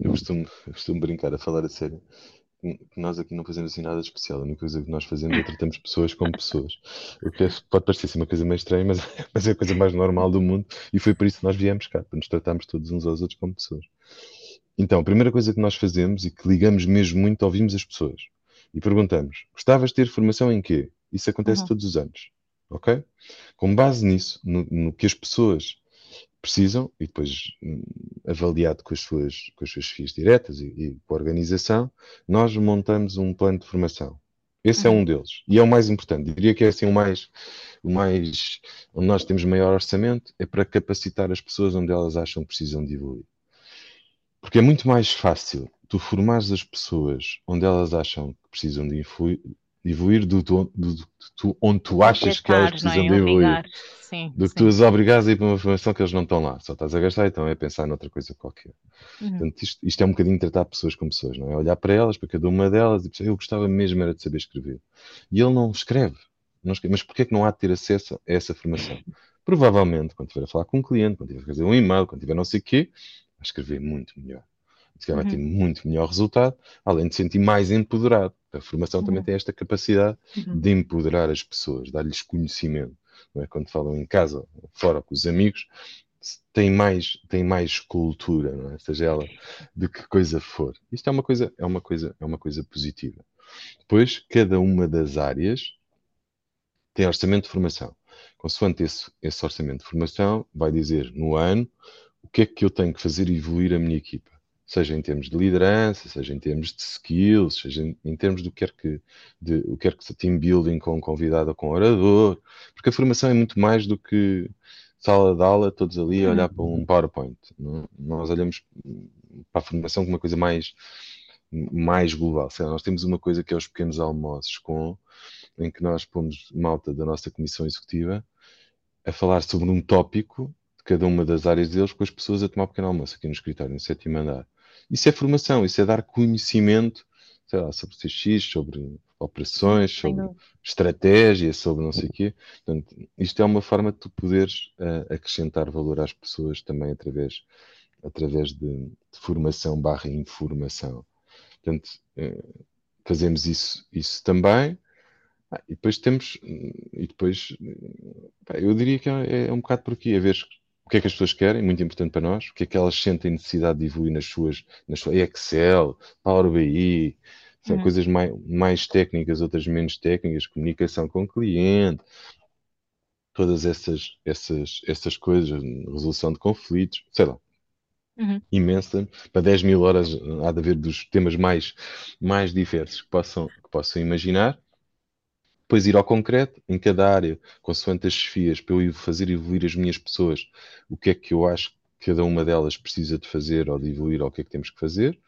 eu costumo, costumo brincar a falar a sério, nós aqui não fazemos assim nada de especial. A única coisa que nós fazemos é tratamos pessoas como pessoas. O que é- pode parecer ser uma coisa meio estranha, mas, mas é a coisa mais normal do mundo e foi por isso que nós viemos cá, para nos tratarmos todos uns aos outros como pessoas. Então, a primeira coisa que nós fazemos e que ligamos mesmo muito, ouvimos as pessoas e perguntamos: gostavas de ter formação em quê? Isso acontece Uhum. todos os anos, ok? Com base nisso, no, no que as pessoas precisam, e depois hum, avaliado com as suas, com as suas FIIs diretas e, e com a organização, nós montamos um plano de formação. Esse é Uhum. um deles. E é o mais importante. Eu diria que é assim o mais, o mais, onde nós temos maior orçamento, é para capacitar as pessoas onde elas acham que precisam de evoluir. Porque é muito mais fácil tu formares as pessoas onde elas acham que precisam de influ- de evoluir do, do, do- do- onde tu achas que elas não precisam é? de evoluir. Sim, do que sim. tu as obrigares a ir para uma formação que eles não estão lá. Só estás a gastar, então é pensar noutra coisa qualquer. Uhum. Portanto, isto, isto é um bocadinho tratar pessoas como pessoas, não é? Olhar para elas, para cada uma delas e pensar, eu gostava mesmo era de saber escrever. E ele não escreve. Não escreve. Mas porquê é que não há de ter acesso a essa formação? Provavelmente, quando estiver a falar com um cliente, quando estiver a fazer um e-mail, quando tiver não sei o quê, vai escrever muito melhor. Se calhar vai ter Uhum. muito melhor resultado, além de se sentir mais empoderado. A formação também Uhum. tem esta capacidade Uhum. de empoderar as pessoas, dar-lhes conhecimento. Não é? Quando falam em casa, fora com os amigos, tem mais, tem mais cultura, não é? Seja ela de que coisa for. Isto é uma coisa, é uma coisa, é uma coisa positiva. Depois, cada uma das áreas tem orçamento de formação. Consoante esse, esse orçamento de formação, vai dizer no ano o que é que eu tenho que fazer evoluir a minha equipa. Seja em termos de liderança, seja em termos de skills, seja em, em termos do que quer que, de, o que quer que team building com convidado ou com orador, porque a formação é muito mais do que sala de aula, todos ali a olhar para um PowerPoint. não é? Nós olhamos para a formação como uma coisa mais, mais global. Lá, nós temos uma coisa que é os pequenos almoços com em que nós pomos malta da nossa comissão executiva a falar sobre um tópico de cada uma das áreas deles com as pessoas a tomar um pequeno almoço aqui no escritório, no sétimo andar. Isso é formação, isso é dar conhecimento, sei lá, sobre CX, sobre operações, sobre estratégia, sobre não sei o quê. Portanto, isto é uma forma de tu poderes uh, acrescentar valor às pessoas também através, através de, de formação barra informação. Portanto, uh, fazemos isso, isso também. Ah, e depois temos, e depois, pá, eu diria que é, é, um bocado por aqui, a ver o que é que as pessoas querem, muito importante para nós, o que é que elas sentem necessidade de evoluir nas suas, nas suas Excel, Power BI, são uhum. coisas mais, mais técnicas, outras menos técnicas, comunicação com o cliente, todas essas, essas, essas coisas, resolução de conflitos, sei lá. Uhum. Imensa, para 10 mil horas há de haver dos temas mais, mais diversos que possam, que possam imaginar depois ir ao concreto, em cada área, consoante as chefias, para eu fazer evoluir as minhas pessoas, o que é que eu acho que cada uma delas precisa de fazer ou de evoluir, ou o que é que temos que fazer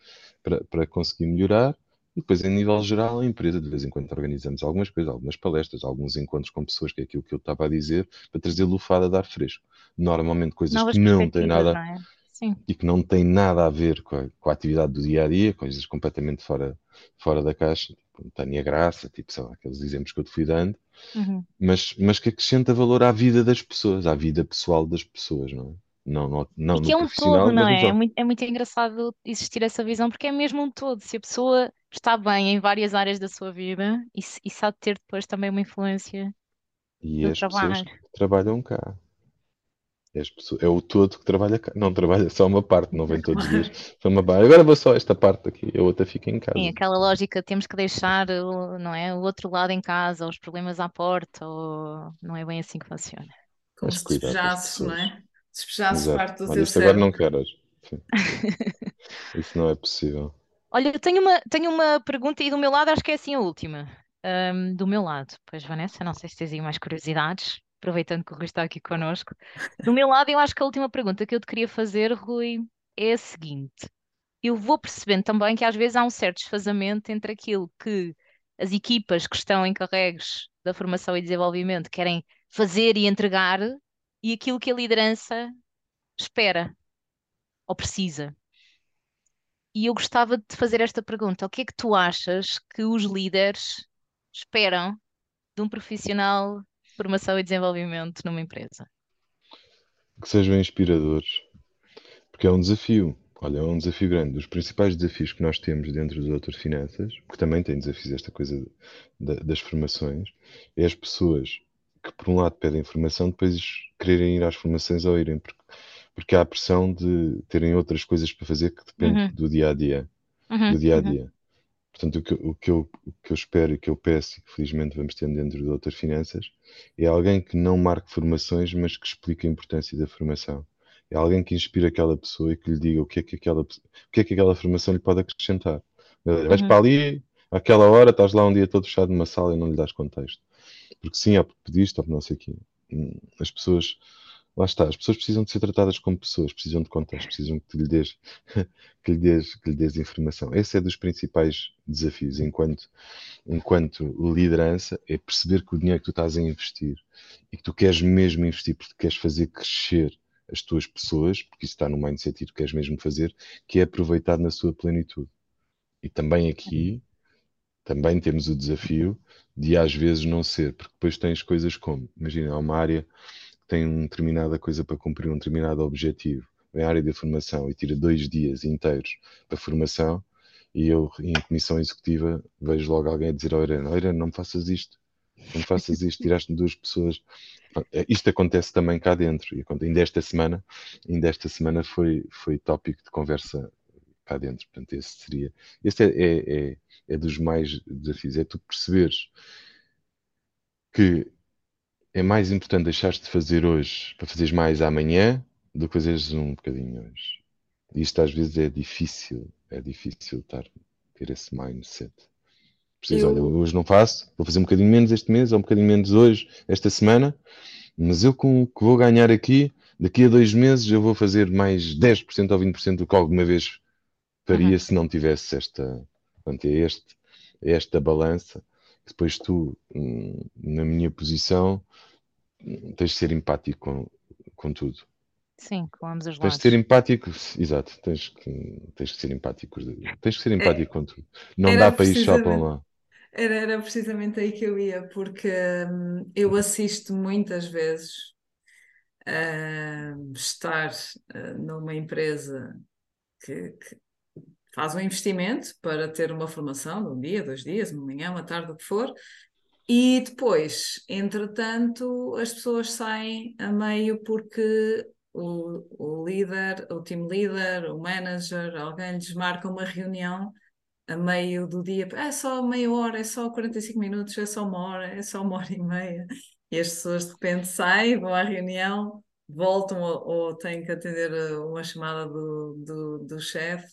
para, para conseguir melhorar. E depois, em nível geral, a empresa, de vez em quando, organizamos algumas coisas, algumas palestras, alguns encontros com pessoas, que é aquilo que eu estava a dizer, para trazer lufada de ar fresco. Normalmente, coisas Novas que não têm nada. Não é? Sim. E que não têm nada a ver com a, com a atividade do dia a dia, coisas completamente fora, fora da caixa, Tânia Graça, tipo, sei lá, aqueles exemplos que eu te fui dando, uhum. mas, mas que acrescenta valor à vida das pessoas, à vida pessoal das pessoas, não é? Não, não, não e que é um todo, não é? É muito, é muito engraçado existir essa visão, porque é mesmo um todo. Se a pessoa está bem em várias áreas da sua vida, isso, isso há de ter depois também uma influência e as trabalho. pessoas que trabalham cá. Pessoas, é o todo que trabalha cá. Não trabalha só uma parte, não vem todos os dias. Foi uma parte. Agora vou só esta parte aqui, a outra fica em casa. Sim, aquela lógica, temos que deixar não é, o outro lado em casa, os problemas à porta, ou não é bem assim que funciona. Como Mas se cuidar das despejasse, não é? Despejasse parte do Olha, isto agora não quero. Isso não é possível. Olha, eu tenho uma, tenho uma pergunta e do meu lado acho que é assim a última. Ahm, do meu lado. Pois, Vanessa, não sei se tens aí mais curiosidades, aproveitando que o Rui está aqui connosco. Do meu lado, eu acho que a última pergunta que eu te queria fazer, Rui, é a seguinte. Eu vou percebendo também que às vezes há um certo desfazamento entre aquilo que as equipas que estão encarregues da formação e desenvolvimento querem fazer e entregar e aquilo que a liderança espera ou precisa. E eu gostava de fazer esta pergunta: o que é que tu achas que os líderes esperam de um profissional formação e desenvolvimento numa empresa? que sejam inspiradores, porque é um desafio. Olha, é um desafio grande. Os principais desafios que nós temos dentro do Doutor Finanças, que também tem desafios esta coisa das formações, é as pessoas que, por um lado, pedem formação, depois quererem ir às formações ou irem, porque, porque há a pressão de terem outras coisas para fazer que depende uhum. do dia a dia. Uhum. Do dia a dia. Uhum. Portanto, o que, o, que eu, o que eu espero e que eu peço, e que felizmente vamos ter dentro do Doutor Finanças, é alguém que não marque formações, mas que explique a importância da formação. É alguém que inspire aquela pessoa e que lhe diga o que é que aquela, o que é que aquela formação lhe pode acrescentar. Vais uhum. para ali, àquela hora, estás lá um dia todo fechado numa sala e não lhe das contexto. Porque sim, ou porque pediste, ou não sei o quê. Hum, as pessoas lá está, as pessoas precisam de ser tratadas como pessoas, precisam de contexto, precisam que lhe dês, que lhe dês, que lhe dês informação. Esse é dos principais desafios enquanto, enquanto liderança, é perceber que o dinheiro que tu estás a investir e que tu queres mesmo investir porque queres fazer crescer as tuas pessoas, porque isso está no mindset e tu queres mesmo fazer, que é aproveitado na sua plenitude. E também aqui, também temos o desafio de às vezes não ser, porque depois tens coisas como, imagina, há uma área tem uma determinada coisa para cumprir, um determinado objetivo, em área de formação e tira dois dias inteiros para formação, e eu, em comissão executiva, vejo logo alguém a dizer ao Irene, Irene, não me faças isto, não me faças isto, tiraste-me duas pessoas. É, isto acontece também cá dentro, e ainda esta semana, ainda esta semana foi, foi tópico de conversa cá dentro, portanto esse seria, esse é, é, é, é dos mais desafios, é tu perceberes que é mais importante deixares de fazer hoje para fazeres mais amanhã do que fazeres um bocadinho hoje. E isto às vezes é difícil, é difícil estar, ter esse mindset. Preciso, eu... olha, hoje não faço, vou fazer um bocadinho menos este mês, ou um bocadinho menos hoje, esta semana, mas eu com o que vou ganhar aqui, daqui a dois meses eu vou fazer mais 10% ou 20% do que alguma vez faria uhum. se não tivesse esta, portanto, é, este, é esta balança depois tu, na minha posição, tens de ser empático com, com tudo. Sim, com ambos os Tens de ser empático, exato, tens que, tens que ser empático. Tens que ser empático é, com tudo. Não dá para ir só para lá. Era, era precisamente aí que eu ia, porque hum, eu assisto muitas vezes uh, estar uh, numa empresa que, que, faz um investimento para ter uma formação de um dia, dois dias, uma manhã, uma tarde, o que for, e depois, entretanto, as pessoas saem a meio porque o, o líder, o team leader, o manager, alguém lhes marca uma reunião a meio do dia, é só meia hora, é só 45 minutos, é só uma hora, é só uma hora e meia. E as pessoas de repente saem, vão à reunião, voltam ou, ou têm que atender uma chamada do, do, do chefe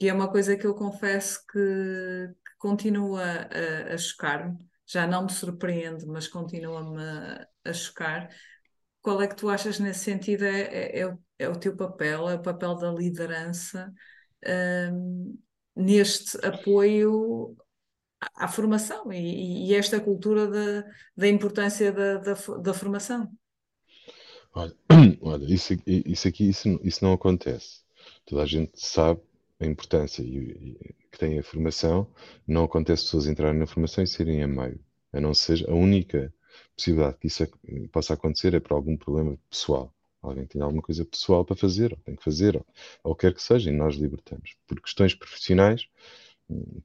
e é uma coisa que eu confesso que, que continua a, a chocar-me. Já não me surpreende, mas continua-me a, a, chocar. Qual é que tu achas nesse sentido? É, é, é, o, é teu papel, é o papel da liderança um, neste apoio à, à formação e, e, esta cultura da, da importância da, da, da formação? Olha, olha isso, isso aqui isso, isso não acontece. Toda a gente sabe a importância e, e, que tem a formação, não acontece pessoas entrarem na formação e serem a meio. A não ser a única possibilidade que isso possa acontecer é por algum problema pessoal. Alguém tem alguma coisa pessoal para fazer, ou tem que fazer, ou, ou quer que seja, e nós libertamos. Por questões profissionais,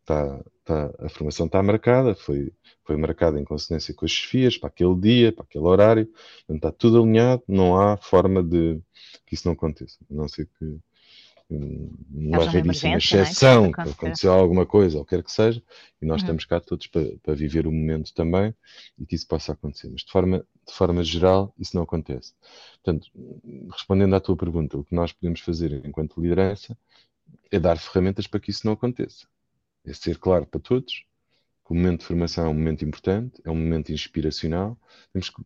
tá, tá, a formação está marcada, foi, foi marcada em consonância com as chefias, para aquele dia, para aquele horário, está tudo alinhado, não há forma de que isso não aconteça. A não ser que uma raríssima é? exceção, que aconteceu alguma coisa, ou quer que seja, e nós uhum. estamos cá todos para, para, viver o momento também e que isso possa acontecer. Mas de forma, de forma geral, isso não acontece. Portanto, respondendo à tua pergunta, o que nós podemos fazer enquanto liderança é dar ferramentas para que isso não aconteça. É ser claro para todos, o momento de formação é um momento importante, é um momento inspiracional. Temos que,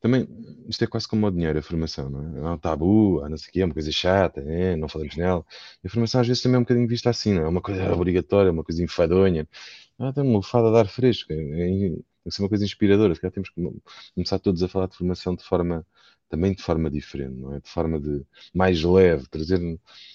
também, isto é quase como o dinheiro, a formação, não é? É um tabu, ah, não sei o quê, é uma coisa chata, é, não falamos nela. E a formação às vezes também é um bocadinho vista assim, não é? É uma coisa obrigatória, uma coisa enfadonha. Ah, tem uma lefada de ar fresco, é, é, tem que ser uma coisa inspiradora. Se calhar temos que começar todos a falar de formação de forma, também de forma diferente, não é? De forma de mais leve, trazer,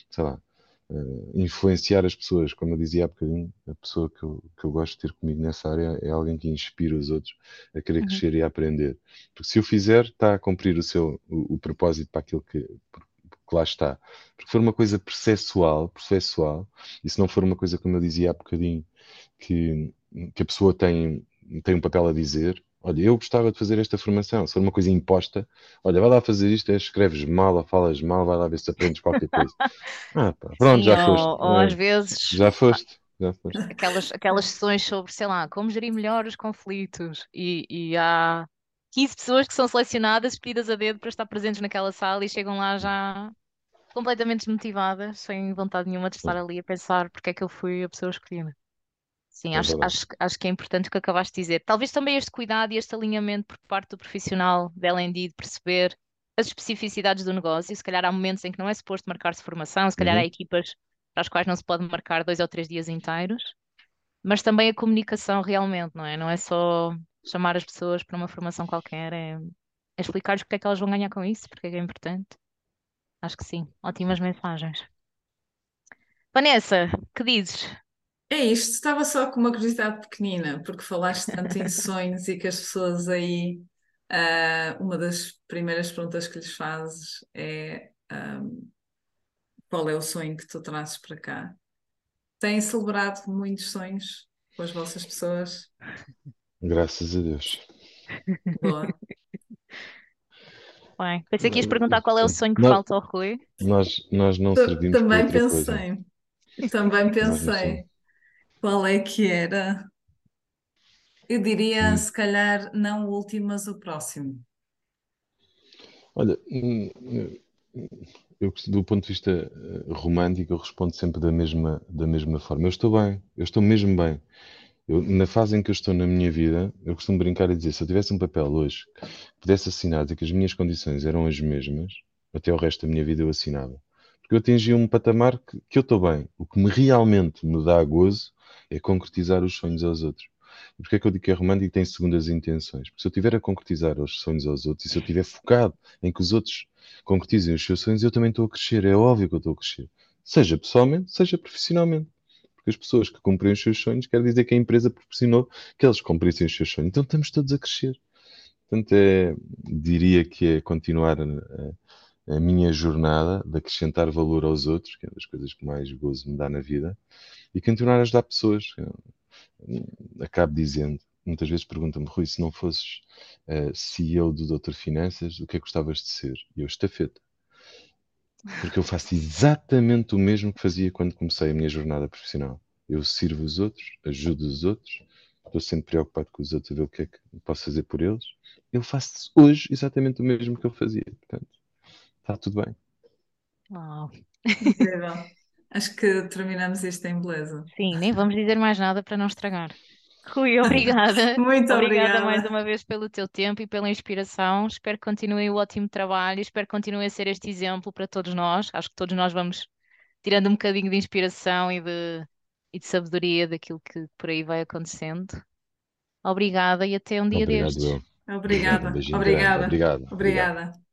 sei lá, uh, influenciar as pessoas. Como eu dizia há bocadinho, a pessoa que eu, que eu gosto de ter comigo nessa área é alguém que inspira os outros a querer Uhum. crescer e a aprender. Porque se o fizer, está a cumprir o seu o, o propósito para aquilo que, que lá está. Porque for uma coisa processual, processual, e se não for uma coisa, como eu dizia há bocadinho, que, que a pessoa tem, tem um papel a dizer, olha, eu gostava de fazer esta formação, se for uma coisa imposta, olha, vai lá fazer isto, é, escreves mal ou falas mal, vai lá ver se aprendes qualquer coisa. Ah, pá, pronto, Sim, já ou, foste. ou às É, vezes já foste, já foste. aquelas, aquelas sessões sobre, sei lá, como gerir melhor os conflitos e, e há 15 pessoas que são selecionadas, escolhidas a dedo para estar presentes naquela sala e chegam lá já completamente desmotivadas, sem vontade nenhuma de estar ali a pensar porque é que eu fui a pessoa escolhida. Sim, É acho, acho, acho que é importante o que acabaste de dizer. Talvez também este cuidado e este alinhamento por parte do profissional de L&D, de perceber as especificidades do negócio. Se calhar há momentos em que não é suposto marcar-se formação, se calhar há Uhum. equipas para as quais não se pode marcar dois ou três dias inteiros, mas também a comunicação realmente, não é? Não é só chamar as pessoas para uma formação qualquer, é, é explicar-lhes porque é que elas vão ganhar com isso, porque é que é importante. Acho que sim, ótimas mensagens. Vanessa, que dizes? É isto, estava só com uma curiosidade pequenina, porque falaste tanto em sonhos e que as pessoas aí, ah, uma das primeiras perguntas que lhes fazes é, ahm, qual é o sonho que tu trazes para cá? Têm celebrado muitos sonhos com as vossas pessoas? Graças a Deus. Boa. Bem, pensei que ias perguntar qual é o sonho que Nós, falta ao Rui. nós, nós não servimos para Também outra coisa. pensei, também pensei qual é que era. Eu diria, Hum. se calhar, não o último, mas o próximo. Olha, hum, eu, do ponto de vista eh, romântico, eu respondo sempre da mesma, da mesma forma. Eu estou bem, eu estou mesmo bem. Eu, na fase em que eu estou na minha vida, eu costumo brincar e dizer: se eu tivesse um papel hoje que pudesse assinar dizer que as minhas condições eram as mesmas, até o resto da minha vida eu assinava. Porque eu atingi um patamar que, que eu estou bem. O que me realmente me dá gozo é concretizar os sonhos aos outros. E porquê é que eu digo que é romântico e tem segundas intenções? Porque se eu estiver a concretizar os sonhos aos outros e se eu estiver focado em que os outros concretizem os seus sonhos, eu também estou a crescer. É óbvio que eu estou a crescer. Seja pessoalmente, seja profissionalmente. Porque as pessoas que cumprem os seus sonhos quer dizer que a empresa proporcionou que eles cumprissem os seus sonhos. Então estamos todos a crescer. Portanto, é, diria que é continuar a, a, minha jornada de acrescentar valor aos outros, que é uma das coisas que mais gozo me dá na vida, e continuar a ajudar pessoas. Acabo dizendo, muitas vezes perguntam-me, Rui, se não fosses uh, CEO do Doutor Finanças, o que é que gostavas de ser? E eu, estafeta. Porque eu faço exatamente o mesmo que fazia quando comecei a minha jornada profissional. Eu sirvo os outros, ajudo os outros, estou sempre preocupado com os outros a ver o que é que posso fazer por eles. Eu faço hoje exatamente o mesmo que eu fazia. Portanto, está tudo bem. Uau. Incrível. Acho que terminamos isto em beleza. Sim, nem vamos dizer mais nada para não estragar. Rui, obrigada. Muito Obrigada obrigada. mais uma vez pelo teu tempo e pela inspiração. Espero que continue o ótimo trabalho. Espero que continue a ser este exemplo para todos nós. Acho que todos nós vamos tirando um bocadinho de inspiração e de, e de sabedoria daquilo que por aí vai acontecendo. Obrigada e até um dia Obrigado, destes. Obrigada. Um. Obrigada. Obrigado. Obrigada.